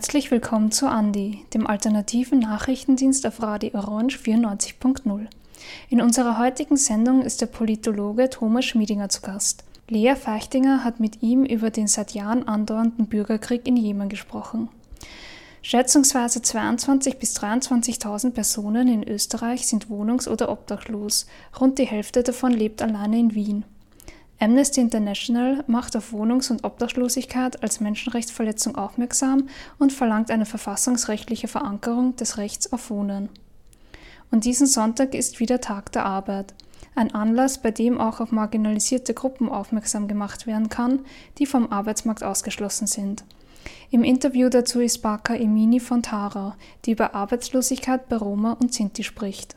Herzlich willkommen zu Andi, dem alternativen Nachrichtendienst auf Radio Orange 94.0. In unserer heutigen Sendung ist der Politologe Thomas Schmiedinger zu Gast. Lea Feichtinger hat mit ihm über den seit Jahren andauernden Bürgerkrieg in Jemen gesprochen. Schätzungsweise 22.000 bis 23.000 Personen in Österreich sind wohnungs- oder obdachlos. Rund die Hälfte davon lebt alleine in Wien. Amnesty International macht auf Wohnungs- und Obdachlosigkeit als Menschenrechtsverletzung aufmerksam und verlangt eine verfassungsrechtliche Verankerung des Rechts auf Wohnen. Und diesen Sonntag ist wieder Tag der Arbeit. Ein Anlass, bei dem auch auf marginalisierte Gruppen aufmerksam gemacht werden kann, die vom Arbeitsmarkt ausgeschlossen sind. Im Interview dazu ist Baka Emini von Tara, die über Arbeitslosigkeit bei Roma und Sinti spricht.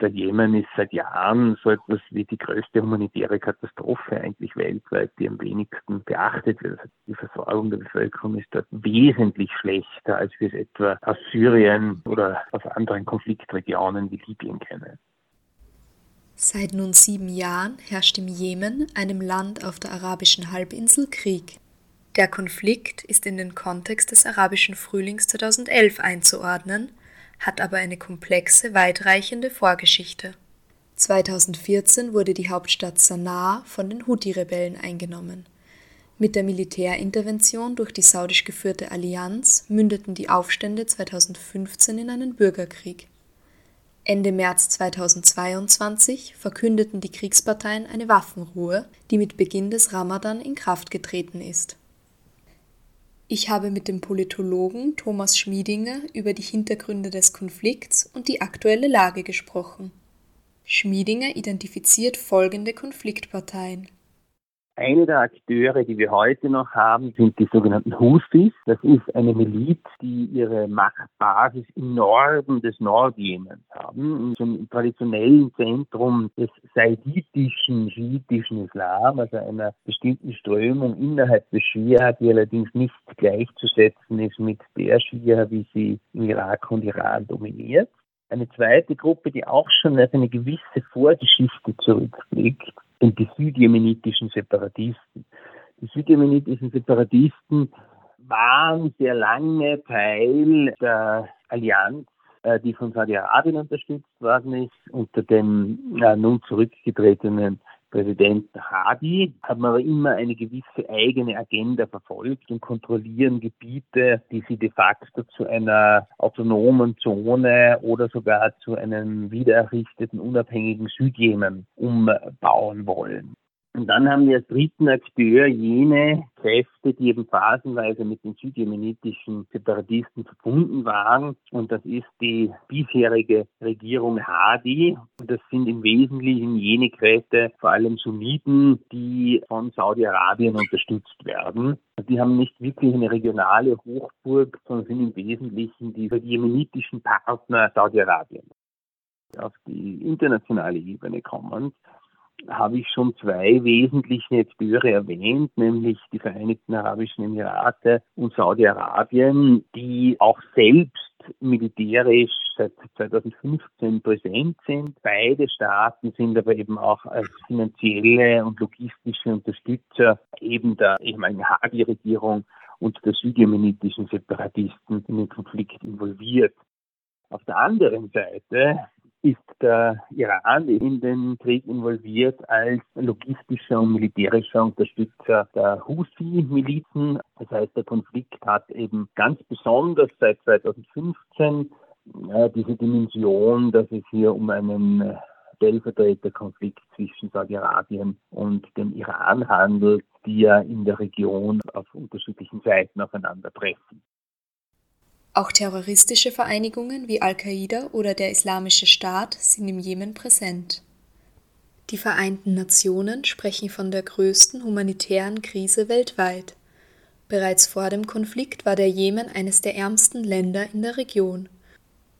Der Jemen ist seit Jahren so etwas wie die größte humanitäre Katastrophe eigentlich weltweit, die am wenigsten beachtet wird. Die Versorgung der Bevölkerung ist dort wesentlich schlechter, als wir es etwa aus Syrien oder aus anderen Konfliktregionen wie Libyen kennen. Seit nun sieben Jahren herrscht im Jemen, einem Land auf der arabischen Halbinsel, Krieg. Der Konflikt ist in den Kontext des arabischen Frühlings 2011 einzuordnen – hat aber eine komplexe, weitreichende Vorgeschichte. 2014 wurde die Hauptstadt Sanaa von den Houthi-Rebellen eingenommen. Mit der Militärintervention durch die saudisch geführte Allianz mündeten die Aufstände 2015 in einen Bürgerkrieg. Ende März 2022 verkündeten die Kriegsparteien eine Waffenruhe, die mit Beginn des Ramadan in Kraft getreten ist ich habe mit dem Politologen Thomas Schmiedinger über die Hintergründe des Konflikts und die aktuelle Lage gesprochen. Schmiedinger identifiziert folgende Konfliktparteien eine der Akteure, die wir heute noch haben, sind die sogenannten Houthis. Das ist eine Miliz, die ihre Machtbasis im Norden des Nordjemens haben, einem traditionellen Zentrum des saiditischen, schiitischen Islam, also einer bestimmten Strömung innerhalb des Schia, die allerdings nicht gleichzusetzen ist mit der Schia, wie sie im Irak und Iran dominiert. Eine zweite Gruppe, die auch schon auf eine gewisse Vorgeschichte zurückblickt, sind die südjemenitischen Separatisten. Die südjemenitischen Separatisten waren sehr lange Teil der Allianz, äh, die von Saudi-Arabien unterstützt worden ist, unter dem äh, nun zurückgetretenen Präsident Hadi haben aber immer eine gewisse eigene Agenda verfolgt und kontrollieren Gebiete, die sie de facto zu einer autonomen Zone oder sogar zu einem wiedererrichteten unabhängigen Südjemen umbauen wollen. Und dann haben wir als dritten Akteur jene Kräfte, die eben phasenweise mit den südjemenitischen Separatisten verbunden waren. Und das ist die bisherige Regierung Hadi. Und das sind im Wesentlichen jene Kräfte, vor allem Sunniten, die von Saudi-Arabien unterstützt werden. Die haben nicht wirklich eine regionale Hochburg, sondern sind im Wesentlichen die jemenitischen Partner Saudi-Arabien. Auf die internationale Ebene kommend habe ich schon zwei wesentliche Akteure erwähnt, nämlich die Vereinigten Arabischen Emirate und Saudi-Arabien, die auch selbst militärisch seit 2015 präsent sind. Beide Staaten sind aber eben auch als finanzielle und logistische Unterstützer eben der ehemaligen Hadi-Regierung und der südjemenitischen Separatisten in den Konflikt involviert. Auf der anderen Seite ist der Iran in den Krieg involviert als logistischer und militärischer Unterstützer der Houthi-Milizen. Das heißt, der Konflikt hat eben ganz besonders seit 2015 äh, diese Dimension, dass es hier um einen Stellvertreterkonflikt zwischen Saudi-Arabien und dem Iran handelt, die ja in der Region auf unterschiedlichen Seiten aufeinandertreffen. Auch terroristische Vereinigungen wie Al-Qaida oder der Islamische Staat sind im Jemen präsent. Die Vereinten Nationen sprechen von der größten humanitären Krise weltweit. Bereits vor dem Konflikt war der Jemen eines der ärmsten Länder in der Region.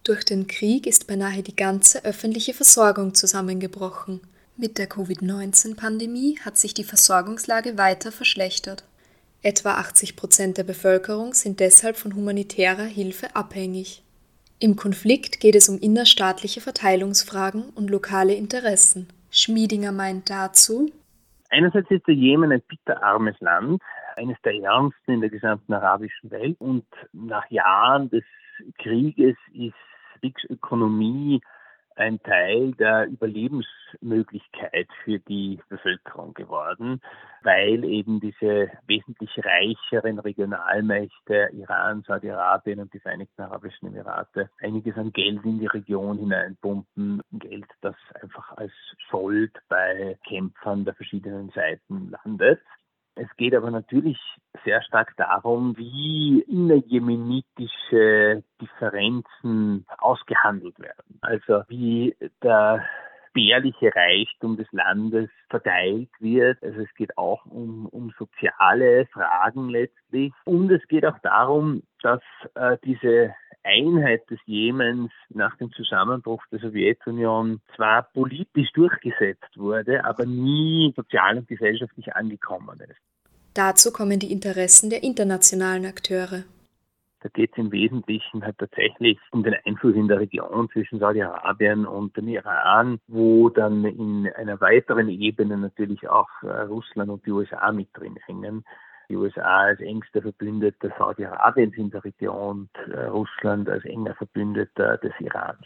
Durch den Krieg ist beinahe die ganze öffentliche Versorgung zusammengebrochen. Mit der Covid-19-Pandemie hat sich die Versorgungslage weiter verschlechtert. Etwa 80 Prozent der Bevölkerung sind deshalb von humanitärer Hilfe abhängig. Im Konflikt geht es um innerstaatliche Verteilungsfragen und lokale Interessen. Schmiedinger meint dazu, Einerseits ist der Jemen ein bitterarmes Land, eines der ärmsten in der gesamten arabischen Welt. Und nach Jahren des Krieges ist Kriegsökonomie ein Teil der Überlebensmöglichkeit für die Bevölkerung geworden, weil eben diese wesentlich reicheren Regionalmächte Iran, Saudi-Arabien und die Vereinigten Arabischen Emirate einiges an Geld in die Region hineinpumpen. Geld, das einfach als Sold bei Kämpfern der verschiedenen Seiten landet. Es geht aber natürlich sehr stark darum, wie innerjemenitische Differenzen ausgehandelt werden. Also wie der spärliche Reichtum des Landes verteilt wird. Also es geht auch um, um soziale Fragen letztlich. Und es geht auch darum, dass äh, diese Einheit des Jemens nach dem Zusammenbruch der Sowjetunion zwar politisch durchgesetzt wurde, aber nie sozial und gesellschaftlich angekommen ist. Dazu kommen die Interessen der internationalen Akteure. Da geht es im Wesentlichen halt tatsächlich um den Einfluss in der Region zwischen Saudi-Arabien und dem Iran, wo dann in einer weiteren Ebene natürlich auch äh, Russland und die USA mit drin hängen die USA als engster Verbündeter Saudi-Arabiens in der Region und äh, Russland als enger Verbündeter des Irans.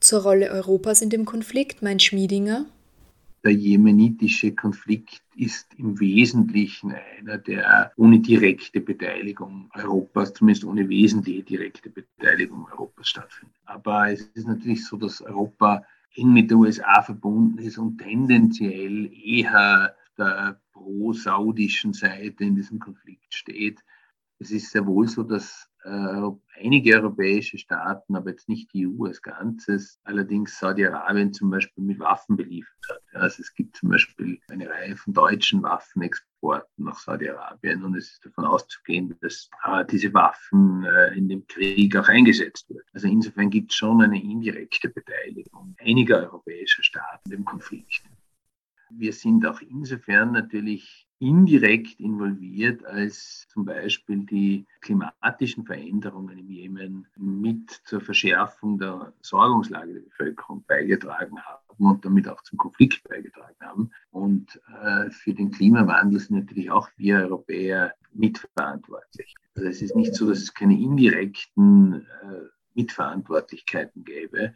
Zur Rolle Europas in dem Konflikt meint Schmiedinger. Der jemenitische Konflikt ist im Wesentlichen einer, der ohne direkte Beteiligung Europas, zumindest ohne wesentliche direkte Beteiligung Europas stattfindet. Aber es ist natürlich so, dass Europa eng mit den USA verbunden ist und tendenziell eher der pro-saudischen Seite in diesem Konflikt steht. Es ist sehr wohl so, dass äh, einige europäische Staaten, aber jetzt nicht die EU als Ganzes, allerdings Saudi-Arabien zum Beispiel mit Waffen beliefert hat. Also es gibt zum Beispiel eine Reihe von deutschen Waffenexporten nach Saudi-Arabien und es ist davon auszugehen, dass äh, diese Waffen äh, in dem Krieg auch eingesetzt werden. Also insofern gibt es schon eine indirekte Beteiligung einiger europäischer Staaten im Konflikt. Wir sind auch insofern natürlich indirekt involviert, als zum Beispiel die klimatischen Veränderungen im Jemen mit zur Verschärfung der Sorgungslage der Bevölkerung beigetragen haben und damit auch zum Konflikt beigetragen haben. Und äh, für den Klimawandel sind natürlich auch wir Europäer mitverantwortlich. Also es ist nicht so, dass es keine indirekten äh, Mitverantwortlichkeiten gäbe,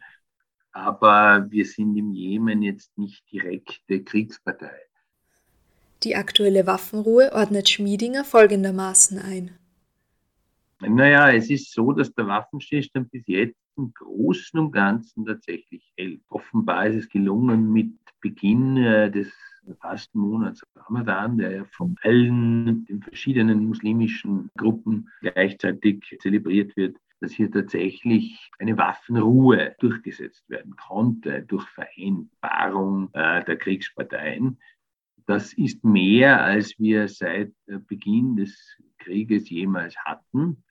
aber wir sind im Jemen jetzt nicht direkte Kriegspartei. Die aktuelle Waffenruhe ordnet Schmiedinger folgendermaßen ein. Naja, es ist so, dass der Waffenstillstand bis jetzt im Großen und Ganzen tatsächlich hält. Offenbar ist es gelungen, mit Beginn äh, des Fastenmonats Ramadan, der ja von allen den verschiedenen muslimischen Gruppen gleichzeitig zelebriert wird, dass hier tatsächlich eine Waffenruhe durchgesetzt werden konnte durch Vereinbarung äh, der Kriegsparteien. Das ist mehr, als wir seit Beginn des Krieges jemals hatten.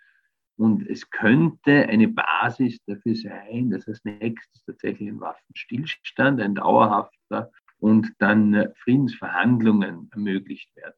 Und es könnte eine Basis dafür sein, dass als nächstes tatsächlich ein Waffenstillstand, ein dauerhafter und dann Friedensverhandlungen ermöglicht werden.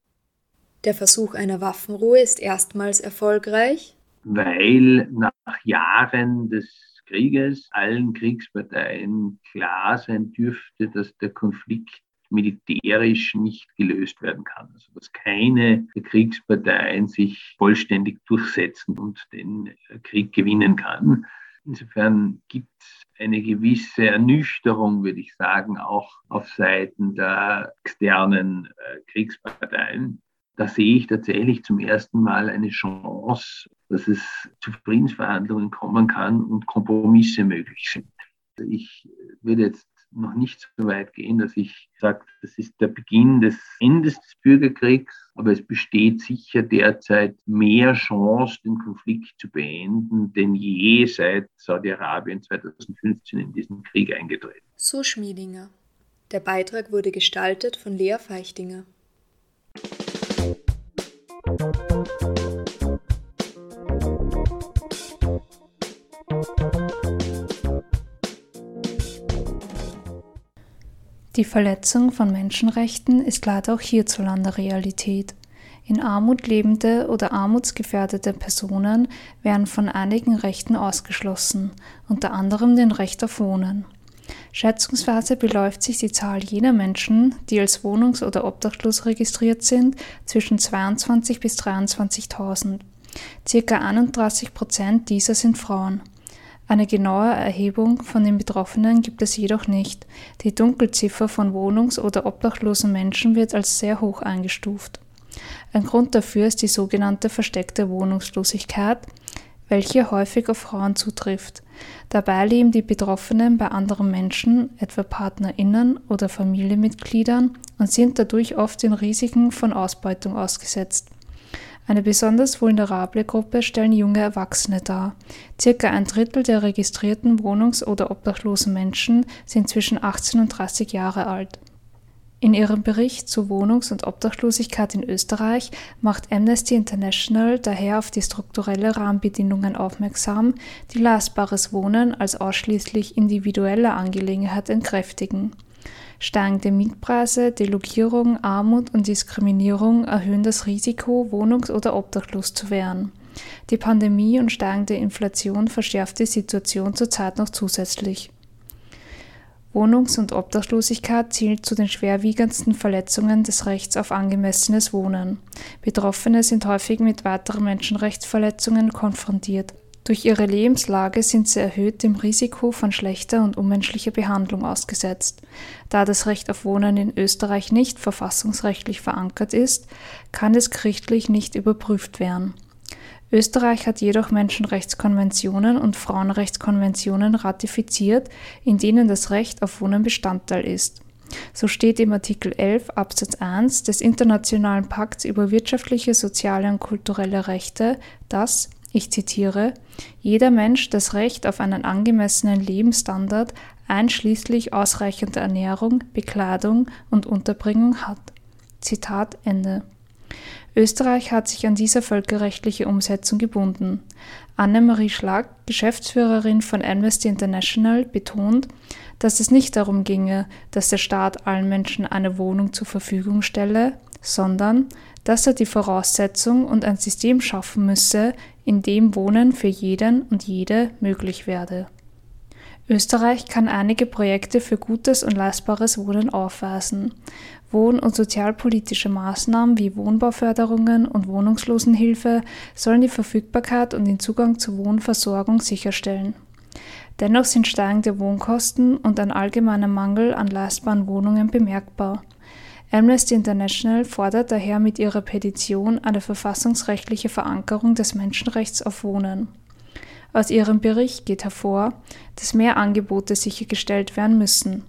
Der Versuch einer Waffenruhe ist erstmals erfolgreich weil nach Jahren des Krieges allen Kriegsparteien klar sein dürfte, dass der Konflikt militärisch nicht gelöst werden kann. Also dass keine der Kriegsparteien sich vollständig durchsetzen und den Krieg gewinnen kann. Insofern gibt es eine gewisse Ernüchterung, würde ich sagen, auch auf Seiten der externen äh, Kriegsparteien. Da sehe ich tatsächlich zum ersten Mal eine Chance dass es zu Friedensverhandlungen kommen kann und Kompromisse möglich sind. Ich würde jetzt noch nicht so weit gehen, dass ich sage, das ist der Beginn des Endes des Bürgerkriegs, aber es besteht sicher derzeit mehr Chance, den Konflikt zu beenden, denn je seit Saudi-Arabien 2015 in diesen Krieg eingetreten. So Schmiedinger. Der Beitrag wurde gestaltet von Lea Feichtinger. Die Verletzung von Menschenrechten ist leider auch hierzulande Realität. In Armut lebende oder armutsgefährdete Personen werden von einigen Rechten ausgeschlossen, unter anderem dem Recht auf Wohnen. Schätzungsweise beläuft sich die Zahl jener Menschen, die als wohnungs- oder obdachlos registriert sind, zwischen 22 bis 23.000. Circa 31 Prozent dieser sind Frauen. Eine genaue Erhebung von den Betroffenen gibt es jedoch nicht. Die Dunkelziffer von wohnungs- oder obdachlosen Menschen wird als sehr hoch eingestuft. Ein Grund dafür ist die sogenannte versteckte Wohnungslosigkeit, welche häufig auf Frauen zutrifft. Dabei leben die Betroffenen bei anderen Menschen, etwa PartnerInnen oder Familienmitgliedern, und sind dadurch oft den Risiken von Ausbeutung ausgesetzt. Eine besonders vulnerable Gruppe stellen junge Erwachsene dar. Circa ein Drittel der registrierten wohnungs- oder obdachlosen Menschen sind zwischen 18 und 30 Jahre alt. In ihrem Bericht zu Wohnungs- und Obdachlosigkeit in Österreich macht Amnesty International daher auf die strukturelle Rahmenbedingungen aufmerksam, die leistbares Wohnen als ausschließlich individuelle Angelegenheit entkräftigen. Steigende Mietpreise, Delogierung, Armut und Diskriminierung erhöhen das Risiko, wohnungs- oder obdachlos zu werden. Die Pandemie und steigende Inflation verschärft die Situation zurzeit noch zusätzlich. Wohnungs- und Obdachlosigkeit zählt zu den schwerwiegendsten Verletzungen des Rechts auf angemessenes Wohnen. Betroffene sind häufig mit weiteren Menschenrechtsverletzungen konfrontiert. Durch ihre Lebenslage sind sie erhöht dem Risiko von schlechter und unmenschlicher Behandlung ausgesetzt. Da das Recht auf Wohnen in Österreich nicht verfassungsrechtlich verankert ist, kann es gerichtlich nicht überprüft werden. Österreich hat jedoch Menschenrechtskonventionen und Frauenrechtskonventionen ratifiziert, in denen das Recht auf Wohnen Bestandteil ist. So steht im Artikel 11 Absatz 1 des Internationalen Pakts über wirtschaftliche, soziale und kulturelle Rechte, dass ich zitiere, jeder Mensch das Recht auf einen angemessenen Lebensstandard einschließlich ausreichender Ernährung, Bekleidung und Unterbringung hat. Zitat Ende. Österreich hat sich an diese völkerrechtliche Umsetzung gebunden. Annemarie Schlag, Geschäftsführerin von Amnesty International, betont, dass es nicht darum ginge, dass der Staat allen Menschen eine Wohnung zur Verfügung stelle, sondern dass er die Voraussetzung und ein System schaffen müsse, in dem Wohnen für jeden und jede möglich werde. Österreich kann einige Projekte für gutes und leistbares Wohnen aufweisen. Wohn- und sozialpolitische Maßnahmen wie Wohnbauförderungen und Wohnungslosenhilfe sollen die Verfügbarkeit und den Zugang zur Wohnversorgung sicherstellen. Dennoch sind steigende Wohnkosten und ein allgemeiner Mangel an leistbaren Wohnungen bemerkbar. Amnesty International fordert daher mit ihrer Petition eine verfassungsrechtliche Verankerung des Menschenrechts auf Wohnen. Aus ihrem Bericht geht hervor, dass mehr Angebote sichergestellt werden müssen.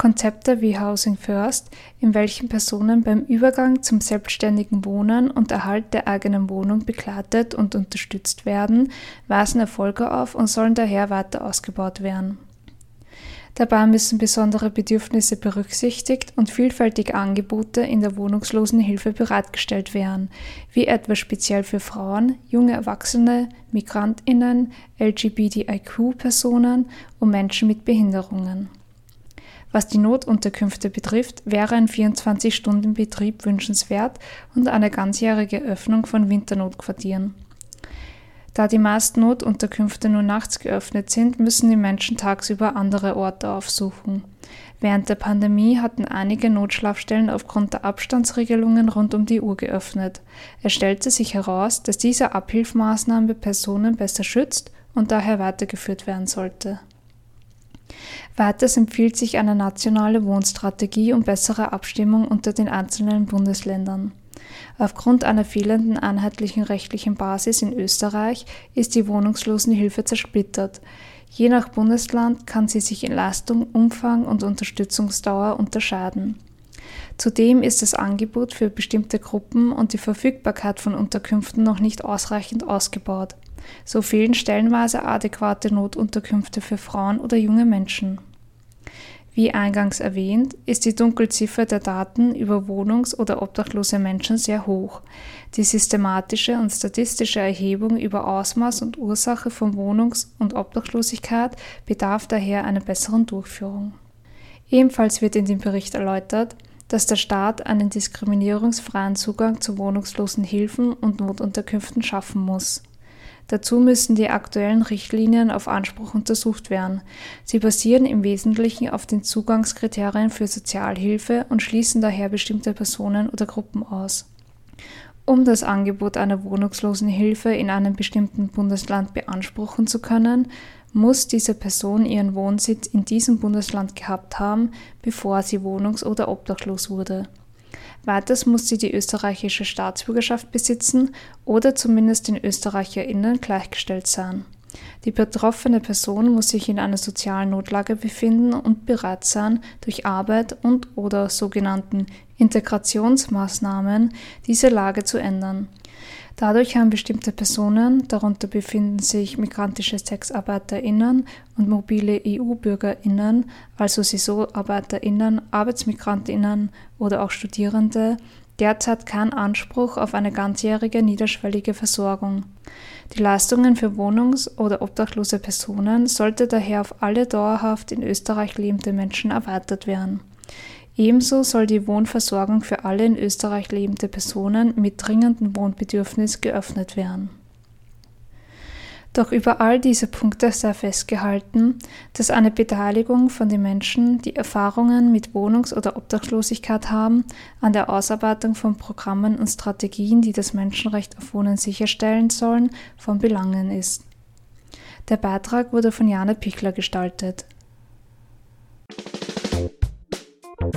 Konzepte wie Housing First, in welchen Personen beim Übergang zum selbstständigen Wohnen und Erhalt der eigenen Wohnung begleitet und unterstützt werden, weisen Erfolge auf und sollen daher weiter ausgebaut werden. Dabei müssen besondere Bedürfnisse berücksichtigt und vielfältige Angebote in der Wohnungslosenhilfe bereitgestellt werden, wie etwa speziell für Frauen, junge Erwachsene, Migrantinnen, LGBTIQ-Personen und Menschen mit Behinderungen. Was die Notunterkünfte betrifft, wäre ein 24-Stunden-Betrieb wünschenswert und eine ganzjährige Öffnung von Winternotquartieren. Da die meisten Notunterkünfte nur nachts geöffnet sind, müssen die Menschen tagsüber andere Orte aufsuchen. Während der Pandemie hatten einige Notschlafstellen aufgrund der Abstandsregelungen rund um die Uhr geöffnet. Es stellte sich heraus, dass diese Abhilfmaßnahme Personen besser schützt und daher weitergeführt werden sollte. Weiters empfiehlt sich eine nationale Wohnstrategie und bessere Abstimmung unter den einzelnen Bundesländern. Aufgrund einer fehlenden einheitlichen rechtlichen Basis in Österreich ist die Wohnungslosenhilfe zersplittert. Je nach Bundesland kann sie sich in Leistung, Umfang und Unterstützungsdauer unterscheiden. Zudem ist das Angebot für bestimmte Gruppen und die Verfügbarkeit von Unterkünften noch nicht ausreichend ausgebaut. So fehlen stellenweise adäquate Notunterkünfte für Frauen oder junge Menschen. Wie eingangs erwähnt, ist die Dunkelziffer der Daten über wohnungs- oder obdachlose Menschen sehr hoch. Die systematische und statistische Erhebung über Ausmaß und Ursache von Wohnungs- und Obdachlosigkeit bedarf daher einer besseren Durchführung. Ebenfalls wird in dem Bericht erläutert, dass der Staat einen diskriminierungsfreien Zugang zu wohnungslosen Hilfen und Notunterkünften schaffen muss. Dazu müssen die aktuellen Richtlinien auf Anspruch untersucht werden. Sie basieren im Wesentlichen auf den Zugangskriterien für Sozialhilfe und schließen daher bestimmte Personen oder Gruppen aus. Um das Angebot einer Wohnungslosenhilfe in einem bestimmten Bundesland beanspruchen zu können, muss diese Person ihren Wohnsitz in diesem Bundesland gehabt haben, bevor sie wohnungs- oder obdachlos wurde. Weiters muss sie die österreichische Staatsbürgerschaft besitzen oder zumindest den ÖsterreicherInnen gleichgestellt sein. Die betroffene Person muss sich in einer sozialen Notlage befinden und bereit sein, durch Arbeit und oder sogenannten Integrationsmaßnahmen diese Lage zu ändern. Dadurch haben bestimmte Personen, darunter befinden sich migrantische SexarbeiterInnen und mobile EU-BürgerInnen, also SaisoarbeiterInnen, ArbeitsmigrantInnen oder auch Studierende, derzeit keinen Anspruch auf eine ganzjährige niederschwellige Versorgung. Die Leistungen für wohnungs- oder obdachlose Personen sollte daher auf alle dauerhaft in Österreich lebende Menschen erweitert werden. Ebenso soll die Wohnversorgung für alle in Österreich lebende Personen mit dringendem Wohnbedürfnis geöffnet werden. Doch über all diese Punkte sei festgehalten, dass eine Beteiligung von den Menschen, die Erfahrungen mit Wohnungs- oder Obdachlosigkeit haben, an der Ausarbeitung von Programmen und Strategien, die das Menschenrecht auf Wohnen sicherstellen sollen, von Belangen ist. Der Beitrag wurde von Jane Pichler gestaltet. Am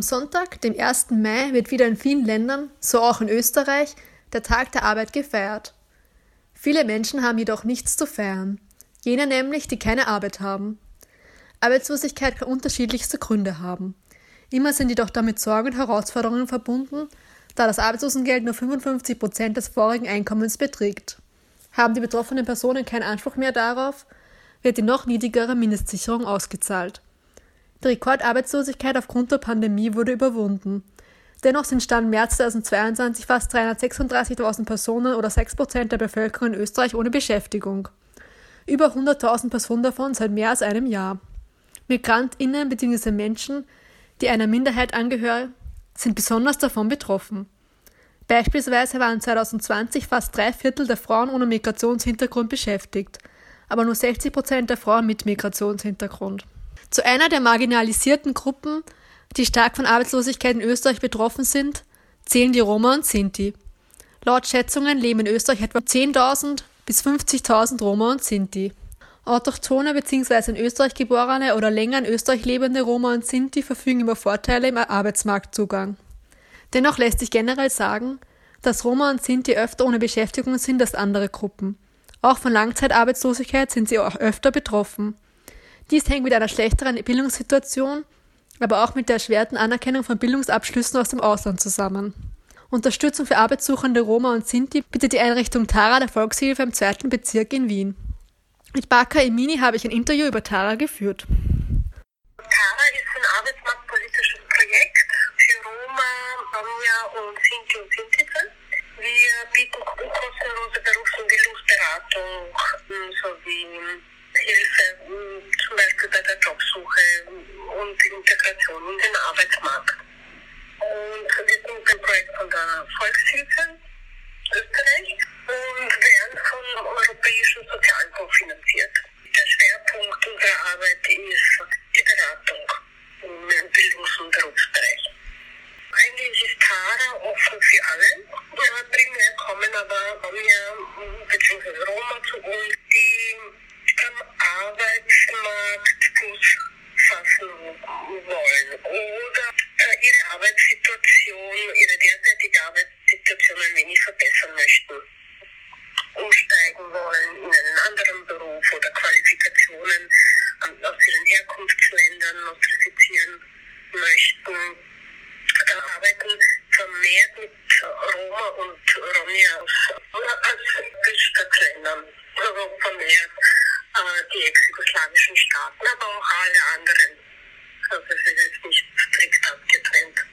Sonntag, dem 1. Mai, wird wieder in vielen Ländern, so auch in Österreich, der Tag der Arbeit gefeiert. Viele Menschen haben jedoch nichts zu feiern. Jene nämlich, die keine Arbeit haben. Arbeitslosigkeit kann unterschiedlichste Gründe haben. Immer sind jedoch damit Sorgen und Herausforderungen verbunden, da das Arbeitslosengeld nur 55 Prozent des vorigen Einkommens beträgt. Haben die betroffenen Personen keinen Anspruch mehr darauf, wird die noch niedrigere Mindestsicherung ausgezahlt. Die Rekordarbeitslosigkeit aufgrund der Pandemie wurde überwunden. Dennoch sind Stand März 2022 fast 336.000 Personen oder 6 Prozent der Bevölkerung in Österreich ohne Beschäftigung. Über 100.000 Personen davon seit mehr als einem Jahr. MigrantInnen bzw. Menschen, die einer Minderheit angehören, sind besonders davon betroffen. Beispielsweise waren 2020 fast drei Viertel der Frauen ohne Migrationshintergrund beschäftigt, aber nur 60 Prozent der Frauen mit Migrationshintergrund. Zu einer der marginalisierten Gruppen, die stark von Arbeitslosigkeit in Österreich betroffen sind, zählen die Roma und Sinti. Laut Schätzungen leben in Österreich etwa 10.000 bis 50.000 Roma und Sinti. Autochtone bzw. in Österreich geborene oder länger in Österreich lebende Roma und Sinti verfügen über Vorteile im Arbeitsmarktzugang. Dennoch lässt sich generell sagen, dass Roma und Sinti öfter ohne Beschäftigung sind als andere Gruppen. Auch von Langzeitarbeitslosigkeit sind sie auch öfter betroffen. Dies hängt mit einer schlechteren Bildungssituation, aber auch mit der erschwerten Anerkennung von Bildungsabschlüssen aus dem Ausland zusammen. Unterstützung für Arbeitssuchende Roma und Sinti bietet die Einrichtung Tara der Volkshilfe im zweiten Bezirk in Wien. Mit Baka Emini habe ich ein Interview über Tara geführt. Tara ist ein arbeitsmarktpolitisches Projekt für Roma, Romja und Sinti und Sintize. Wir bieten kostenlose Berufs- und Bildungsberatung sowie Hilfe zum Beispiel bei der Jobsuche und Integration in den Arbeitsmarkt. Und wir sind ein Projekt von der Volkshilfe Österreich und werden vom Europäischen Sozialfonds finanziert. Der Schwerpunkt unserer Arbeit ist die Beratung im Bildungs- und Berufsbereich. Eigentlich ist Tara offen für alle. Ja, primär kommen aber Romja bzw. Roma zu uns, die am Arbeitsmarkt Fuß fassen wollen oder äh, ihre Arbeitssituation, ihre derzeitige Arbeitssituation ein wenig verbessern möchten. Umsteigen wollen in einen anderen Beruf oder Qualifikationen aus ihren Herkunftsländern nostrifizieren möchten. Da arbeiten vermehrt mit Roma und Romja aus Stadtländern, also vermehrt äh, die ex-jugoslawischen Staaten, aber auch alle anderen. Also es ist jetzt nicht strikt abgetrennt.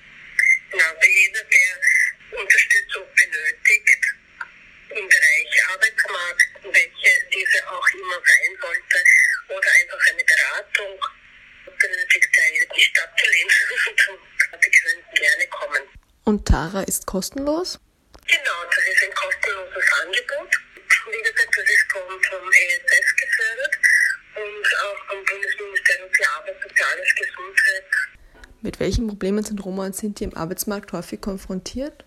Genau, aber jeder, der Unterstützung benötigt im Bereich Arbeit Und Tara ist kostenlos? Genau, das ist ein kostenloses Angebot. Wie gesagt, das ist vom, vom ESF gefördert und auch vom Bundesministerium für Arbeit, Soziales, Gesundheit. Mit welchen Problemen sind Roma und Sinti im Arbeitsmarkt häufig konfrontiert?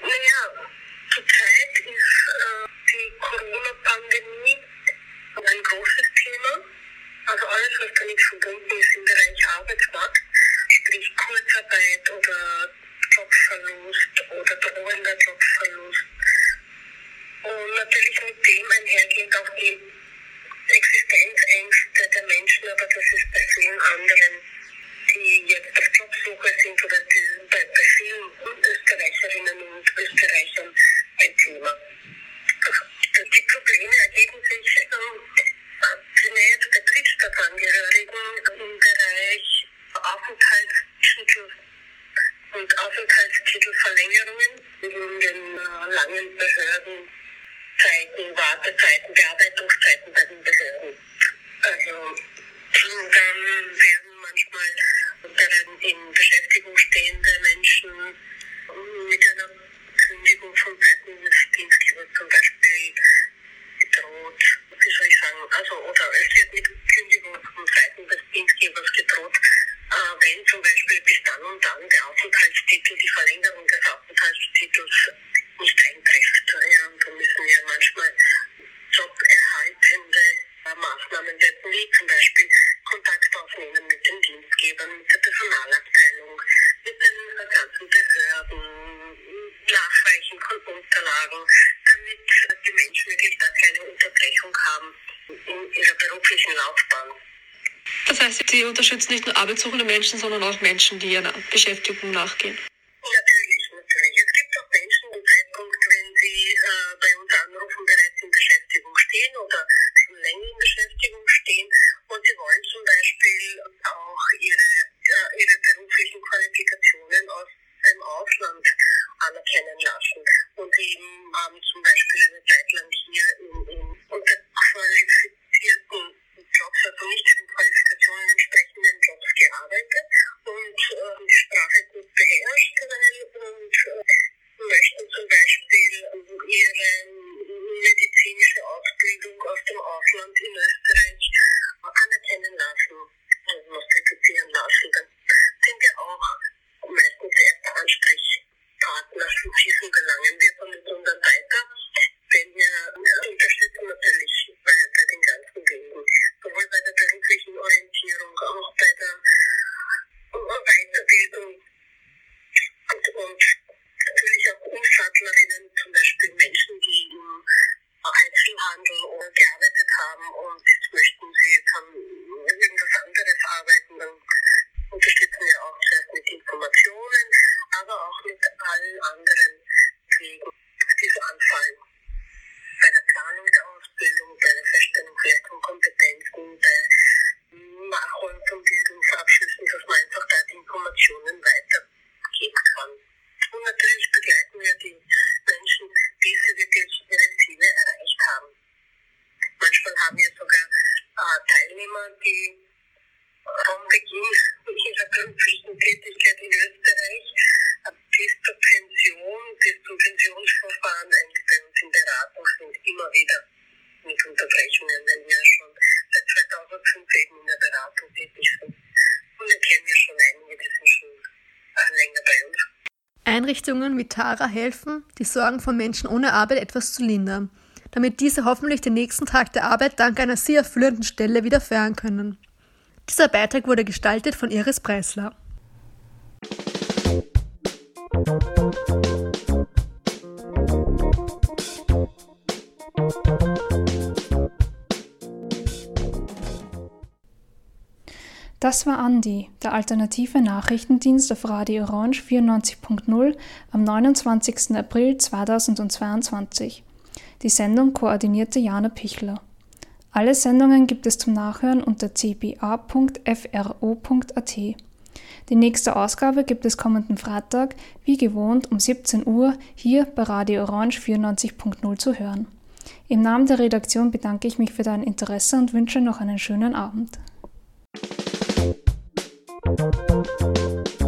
Naja, zurzeit ist äh, die Corona-Pandemie ein großes Thema. Also alles, was damit verbunden ist im Bereich Arbeitsmarkt, sprich Kurzarbeit oder Jobverlust oder drohender Jobverlust. Und natürlich mit dem einhergehend auch die Existenzängste der Menschen, aber das ist bei vielen anderen, die jetzt auf Jobsuche sind oder die, bei, bei vielen Österreicherinnen und Österreichern ein Thema. Also, die Probleme ergeben sich ähm, primär bei Drittstaatsangehörigen im Bereich Aufenthaltstitel und Aufenthaltstitelverlängerungen in den äh, langen Behörden Zeiten, Wartezeiten, Bearbeitungszeiten bei den Behörden. Also dann werden manchmal werden in Beschäftigung stehende Menschen mit einer Kündigung von Seiten des Dienstgebers zum Beispiel gedroht. Wie soll ich sagen? Also, oder es wird mit Kündigung von Seiten des Dienstgebers gedroht, äh, wenn zum Beispiel bis dann und dann der Aufenthaltstitel, die Verlängerung des Aufenthaltstitels nicht eintrifft. Ja, und da müssen wir manchmal joberhaltende äh, Maßnahmen setzen, wie zum Beispiel Kontakt aufnehmen mit den Dienstgebern, mit der Personalabteilung, mit den ganzen Behörden, Nachreichen von Unterlagen, damit die Menschen wirklich da keine Unterbrechung haben in ihrer beruflichen Laufbahn. Unterstützen nicht nur arbeitssuchende Menschen, sondern auch Menschen, die ihrer Beschäftigung nachgehen. Natürlich, natürlich. Es gibt auch Menschen, den Zeitpunkt, wenn sie äh, bei uns anrufen, bereits in Beschäftigung stehen oder schon länger in Beschäftigung stehen und sie wollen zum Beispiel auch ihre, äh, ihre beruflichen Qualifikationen aus dem Ausland anerkennen lassen. Und sie haben zum Beispiel eine Zeit lang hier in, in unterqualifizierten Jobs, also nicht den Qualifikationen entsprechenden Jobs gearbeitet und äh, die Sprache gut beherrscht weil, und äh, möchten zum Beispiel ihre medizinische Ausbildung aus dem Ausland in Österreich anerkennen lassen und nostrifizieren lassen. Dann sind wir auch meistens erster Ansprechpartner in diesen Belangen. Wir vermitteln dann weiter, denn wir äh, unterstützen natürlich bei, bei den ganzen Wegen, sowohl bei der beruflichen Orientierung, auch bei der Weiterbildung und, und natürlich auch Umstattlerinnen, zum Beispiel Menschen, die im Einzelhandel gearbeitet haben und jetzt möchten sie jetzt haben irgendwas anderes arbeiten, dann unterstützen wir auch zuerst mit Informationen, aber auch mit allen anderen Wegen, die so anfallen. Bei der Planung der Ausbildung, bei der Feststellung vielleicht von Kompetenzen, bei Nachholen von Bildungsabschlüssen, dass man einfach da die Informationen weitergeben kann. Und natürlich begleiten wir die Menschen, bis sie wirklich ihre Ziele erreicht haben. Manchmal haben wir sogar äh, Teilnehmer, die vom Beginn ihrer beruflichen Tätigkeit in Österreich äh, bis zur Bei uns in Beratung sind, immer wieder mit Unterbrechungen, wenn wir schon seit 2005 eben in der Beratung tätig sind. Und da kennen wir schon einige, die sind schon länger bei uns. Einrichtungen wie Tara helfen, die Sorgen von Menschen ohne Arbeit etwas zu lindern, damit diese hoffentlich den nächsten Tag der Arbeit dank einer sie erfüllenden Stelle widerfahren können. Dieser Beitrag wurde gestaltet von Iris Preisler. Das war Andi, der alternative Nachrichtendienst auf Radio Orange 94.0 am 29. April 2022. Die Sendung koordinierte Jana Pichler. Alle Sendungen gibt es zum Nachhören unter cba.fro.at. Die nächste Ausgabe gibt es kommenden Freitag, wie gewohnt, um 17 Uhr hier bei Radio Orange 94.0 zu hören. Im Namen der Redaktion bedanke ich mich für dein Interesse und wünsche noch einen schönen Abend. Thank you.